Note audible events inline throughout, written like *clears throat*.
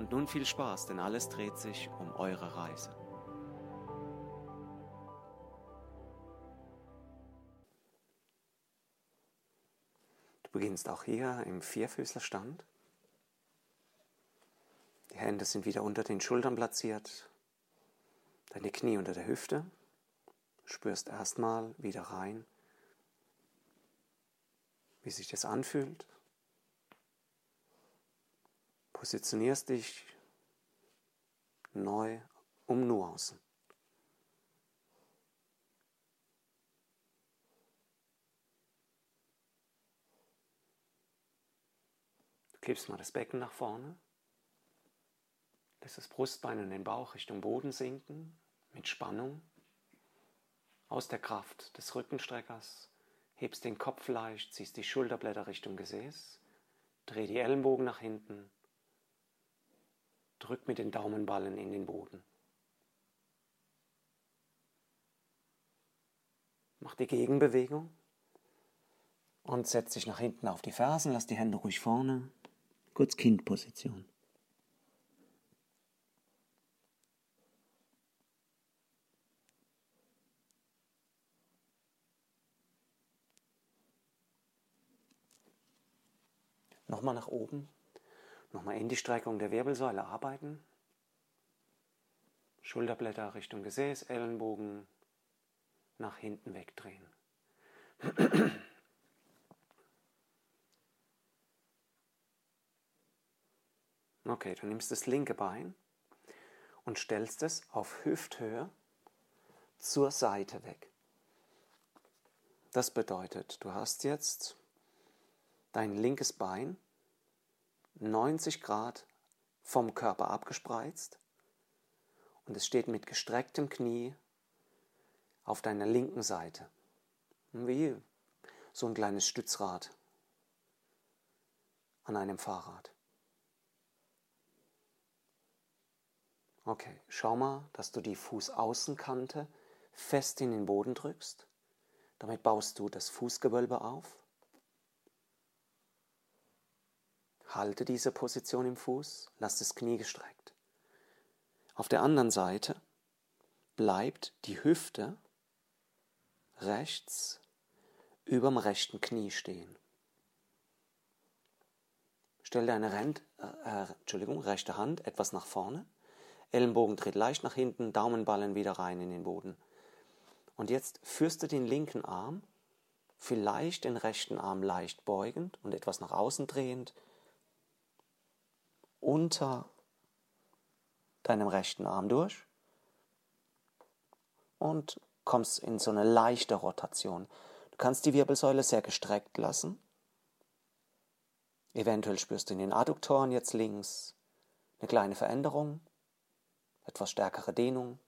Und nun viel Spaß, denn alles dreht sich um eure Reise. Du beginnst auch hier im Vierfüßlerstand. Die Hände sind wieder unter den Schultern platziert, deine Knie unter der Hüfte. Spürst erstmal wieder rein, wie sich das anfühlt. Positionierst dich neu um Nuancen. Du klebst mal das Becken nach vorne. Lässt das Brustbein und den Bauch Richtung Boden sinken mit Spannung. Aus der Kraft des Rückenstreckers hebst den Kopf leicht, ziehst die Schulterblätter Richtung Gesäß, dreh die Ellenbogen nach hinten, drück mit den Daumenballen in den Boden. Mach die Gegenbewegung und setz dich nach hinten auf die Fersen, lass die Hände ruhig vorne, kurz Kindposition. Nochmal nach oben. Nochmal in die Streckung der Wirbelsäule arbeiten. Schulterblätter Richtung Gesäß, Ellenbogen nach hinten wegdrehen. *clears throat* Okay, du nimmst das linke Bein und stellst es auf Hüfthöhe zur Seite weg. Das bedeutet, du hast jetzt dein linkes Bein 90 Grad vom Körper abgespreizt und es steht mit gestrecktem Knie auf deiner linken Seite. Wie so ein kleines Stützrad an einem Fahrrad. Okay, schau mal, dass du die Fußaußenkante fest in den Boden drückst. Damit baust du das Fußgewölbe auf. Halte diese Position im Fuß, lass das Knie gestreckt. Auf der anderen Seite bleibt die Hüfte rechts überm rechten Knie stehen. Stell deine Rent, äh, Entschuldigung, rechte Hand etwas nach vorne, Ellenbogen dreht leicht nach hinten, Daumenballen wieder rein in den Boden. Und jetzt führst du den linken Arm, vielleicht den rechten Arm leicht beugend und etwas nach außen drehend, unter deinem rechten Arm durch und kommst in so eine leichte Rotation. Du kannst die Wirbelsäule sehr gestreckt lassen. Eventuell spürst du in den Adduktoren jetzt links eine kleine Veränderung, etwas stärkere Dehnung.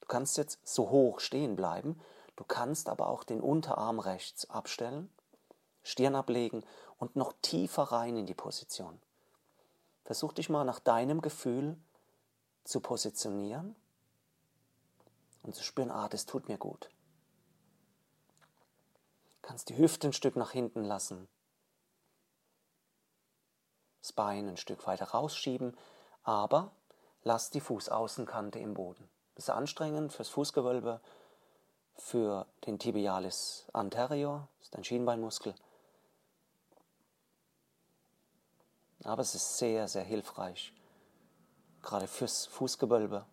Du kannst jetzt so hoch stehen bleiben, du kannst aber auch den Unterarm rechts abstellen, Stirn ablegen und noch tiefer rein in die Position. Versuch dich mal nach deinem Gefühl zu positionieren und zu spüren, ah, das tut mir gut. Kannst die Hüfte ein Stück nach hinten lassen, das Bein ein Stück weiter rausschieben, aber lass die Fußaußenkante im Boden. Das ist anstrengend fürs Fußgewölbe, für den Tibialis anterior, das ist dein Schienbeinmuskel. Aber es ist sehr, sehr hilfreich, gerade fürs Fußgewölbe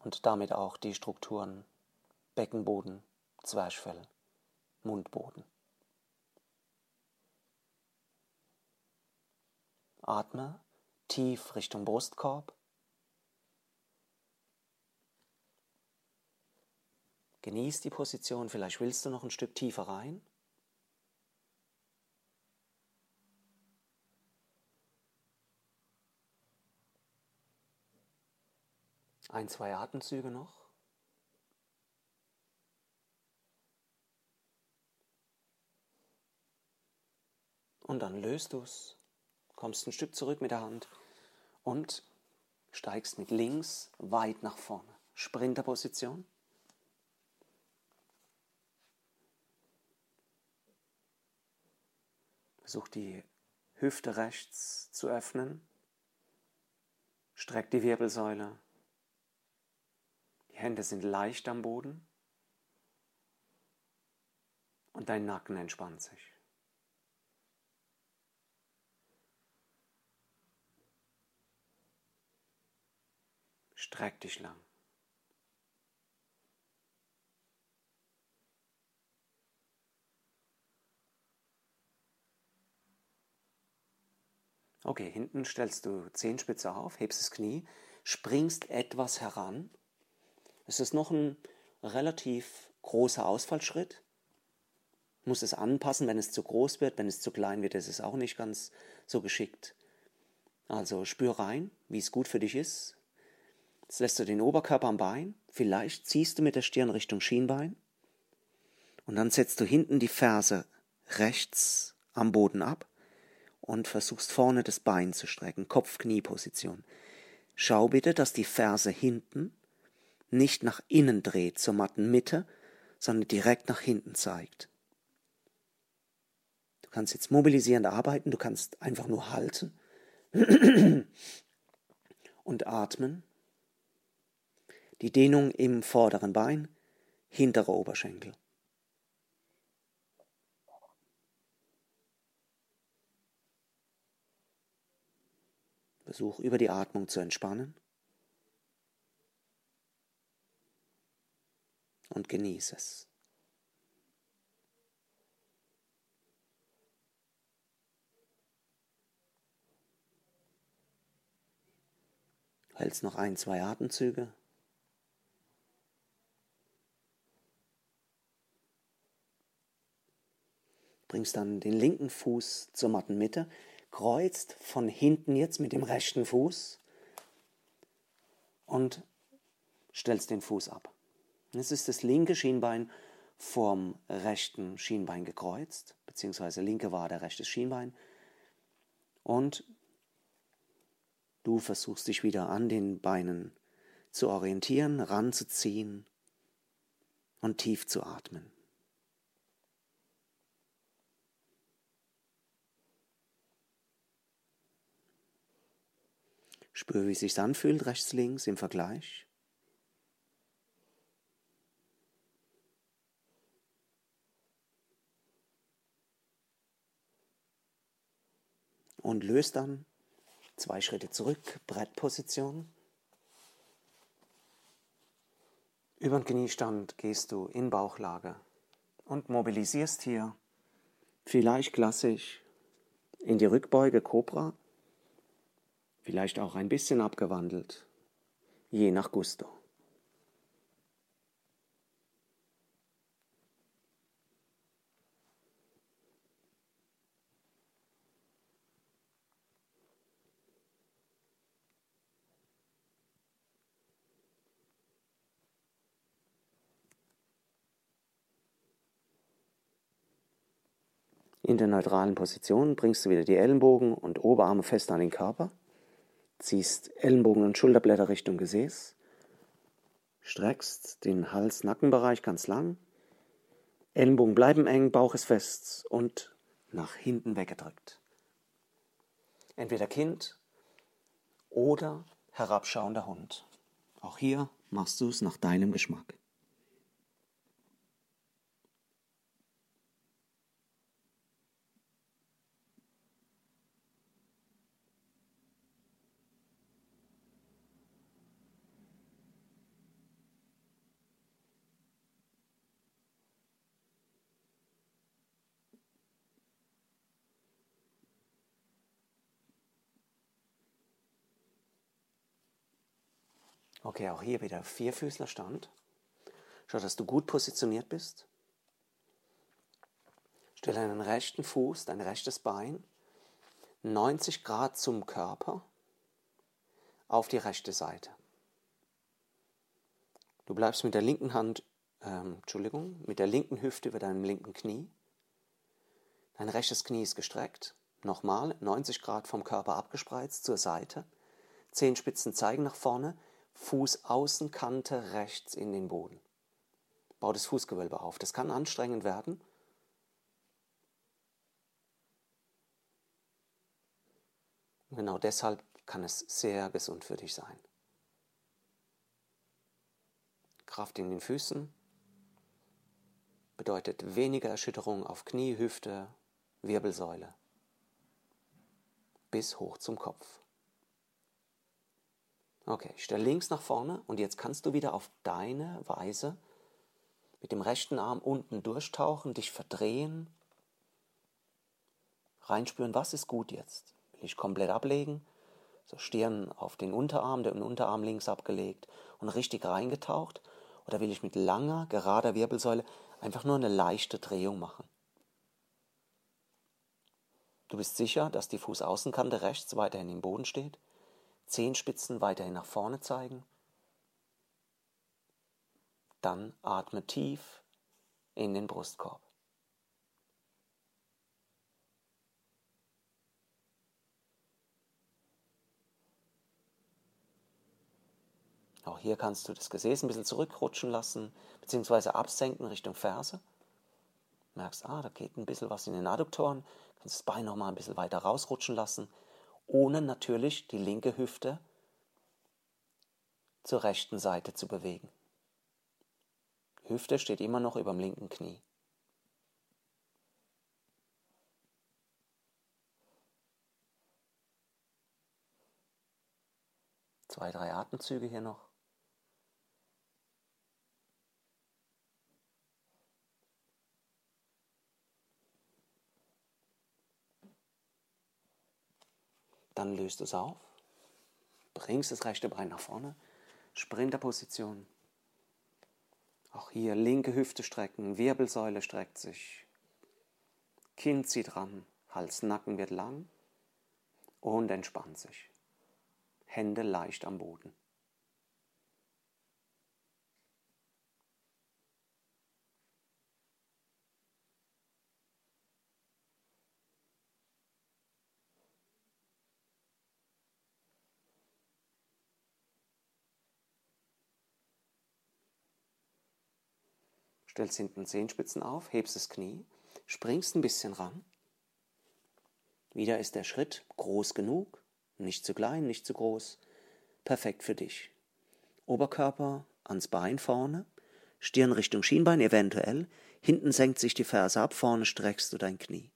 und damit auch die Strukturen Beckenboden, Zwerchfell, Mundboden. Atme tief Richtung Brustkorb. Genieß die Position, vielleicht willst du noch ein Stück tiefer rein. Ein, zwei Atemzüge noch. Und dann löst du es, kommst ein Stück zurück mit der Hand und steigst mit links weit nach vorne. Sprinterposition. Versuch die Hüfte rechts zu öffnen. Streck die Wirbelsäule. Hände sind leicht am Boden. Und dein Nacken entspannt sich. Streck dich lang. Okay, hinten stellst du Zehenspitze auf, hebst das Knie, springst etwas heran. Es ist noch ein relativ großer Ausfallschritt. Muss es anpassen, wenn es zu groß wird, wenn es zu klein wird, ist es auch nicht ganz so geschickt. Also spür rein, wie es gut für dich ist. Jetzt lässt du den Oberkörper am Bein, vielleicht ziehst du mit der Stirn Richtung Schienbein und dann setzt du hinten die Ferse rechts am Boden ab und versuchst vorne das Bein zu strecken, Kopf-Knie-Position. Schau bitte, dass die Ferse hinten nicht nach innen dreht zur Mattenmitte, sondern direkt nach hinten zeigt. Du kannst jetzt mobilisierend arbeiten, du kannst einfach nur halten *clears throat* und atmen. Die Dehnung im vorderen Bein, hinterer Oberschenkel. Versuch über die Atmung zu entspannen und genieße es. Hältst noch ein, zwei Atemzüge. Bringst dann den linken Fuß zur Mattenmitte, kreuzt von hinten jetzt mit dem rechten Fuß und stellst den Fuß ab. Jetzt ist das linke Schienbein vom rechten Schienbein gekreuzt, beziehungsweise linke Wade, rechtes Schienbein. Und du versuchst dich wieder an den Beinen zu orientieren, ranzuziehen und tief zu atmen. Spür, wie es sich anfühlt, rechts, links im Vergleich. Und löst dann zwei Schritte zurück, Brettposition. Über den Kniestand gehst du in Bauchlage und mobilisierst hier vielleicht klassisch in die Rückbeuge Cobra vielleicht auch ein bisschen abgewandelt, je nach Gusto. In der neutralen Position bringst du wieder die Ellenbogen und Oberarme fest an den Körper. Ziehst Ellenbogen und Schulterblätter Richtung Gesäß. Streckst den Hals-Nackenbereich ganz lang. Ellenbogen bleiben eng, Bauch ist fest und nach hinten weggedrückt. Entweder Kind oder herabschauender Hund. Auch hier machst du es nach deinem Geschmack. Okay, auch hier wieder Vierfüßlerstand. Schau, dass du gut positioniert bist. Stell deinen rechten Fuß, dein rechtes Bein 90 Grad zum Körper auf die rechte Seite. Du bleibst mit der linken Hand, ähm, Entschuldigung, mit der linken Hüfte über deinem linken Knie. Dein rechtes Knie ist gestreckt. Nochmal 90 Grad vom Körper abgespreizt zur Seite. Zehenspitzen zeigen nach vorne. Fußaußenkante rechts in den Boden. Bau das Fußgewölbe auf. Das kann anstrengend werden. Genau deshalb kann es sehr gesund für dich sein. Kraft in den Füßen bedeutet weniger Erschütterung auf Knie, Hüfte, Wirbelsäule bis hoch zum Kopf. Okay, stell links nach vorne und jetzt kannst du wieder auf deine Weise mit dem rechten Arm unten durchtauchen, dich verdrehen, reinspüren, was ist gut jetzt. Will ich komplett ablegen? So Stirn auf den Unterarm, den Unterarm links abgelegt und richtig reingetaucht? Oder will ich mit langer, gerader Wirbelsäule einfach nur eine leichte Drehung machen? Du bist sicher, dass die Fußaußenkante rechts weiterhin im Boden steht? Zehenspitzen weiterhin nach vorne zeigen? Dann atme tief in den Brustkorb. Auch hier kannst du das Gesäß ein bisschen zurückrutschen lassen, beziehungsweise absenken Richtung Ferse. Merkst, ah, da geht ein bisschen was in den Adduktoren, kannst das Bein nochmal ein bisschen weiter rausrutschen lassen, ohne natürlich die linke Hüfte zur rechten Seite zu bewegen. Hüfte steht immer noch über dem linken Knie. Zwei, drei Atemzüge hier noch. Dann löst du es auf, bringst das rechte Bein nach vorne, Sprinterposition. Auch hier linke Hüfte strecken, Wirbelsäule streckt sich, Kinn zieht ran, Hals, Nacken wird lang und entspannt sich. Hände leicht am Boden. Stellst hinten Zehenspitzen auf, hebst das Knie, springst ein bisschen ran. Wieder ist der Schritt groß genug, nicht zu klein, nicht zu groß, perfekt für dich. Oberkörper ans Bein vorne, Stirn Richtung Schienbein eventuell, hinten senkt sich die Ferse ab, vorne streckst du dein Knie,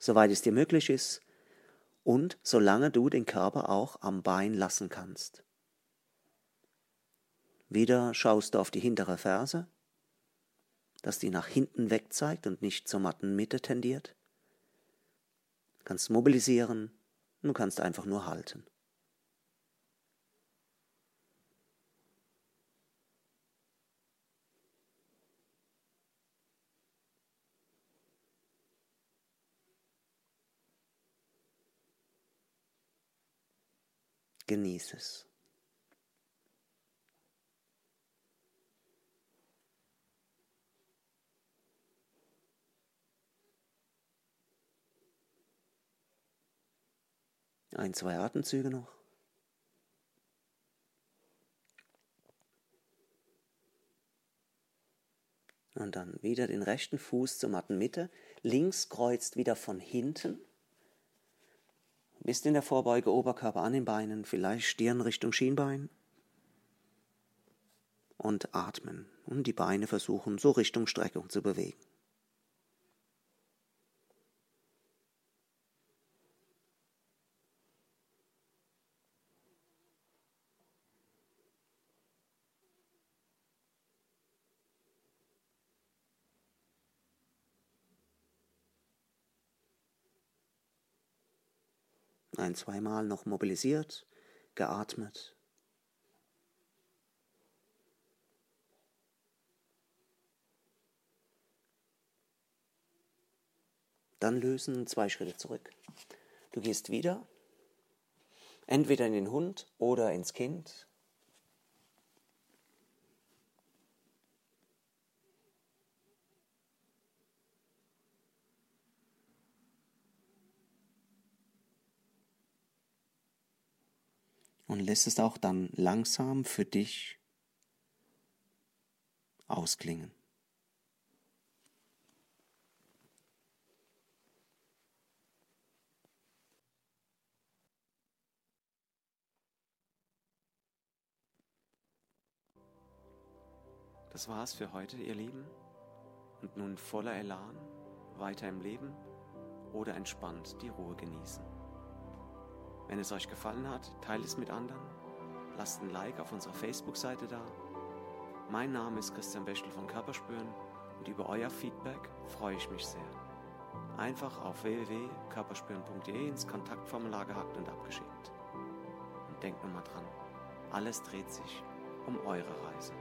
soweit es dir möglich ist und solange du den Körper auch am Bein lassen kannst. Wieder schaust du auf die hintere Ferse, dass die nach hinten weg zeigt und nicht zur Mattenmitte tendiert. Du kannst mobilisieren, du kannst einfach nur halten. Genieß es. Ein, zwei Atemzüge noch. Und dann wieder den rechten Fuß zur Mattenmitte. Links kreuzt wieder von hinten. Bist in der Vorbeuge, Oberkörper an den Beinen, vielleicht Stirn Richtung Schienbein. Und atmen und die Beine versuchen so Richtung Streckung zu bewegen. Ein, zweimal noch mobilisiert, geatmet. Dann lösen zwei Schritte zurück. Du gehst wieder, entweder in den Hund oder ins Kind. Und lässt es auch dann langsam für dich ausklingen. Das war's für heute, ihr Lieben. Und nun voller Elan weiter im Leben oder entspannt die Ruhe genießen. Wenn es euch gefallen hat, teilt es mit anderen, lasst ein Like auf unserer Facebook-Seite da. Mein Name ist Christian Bechtel von Körperspüren und über euer Feedback freue ich mich sehr. Einfach auf www.körperspüren.de ins Kontaktformular gehackt und abgeschickt. Und denkt nur mal dran, alles dreht sich um eure Reise.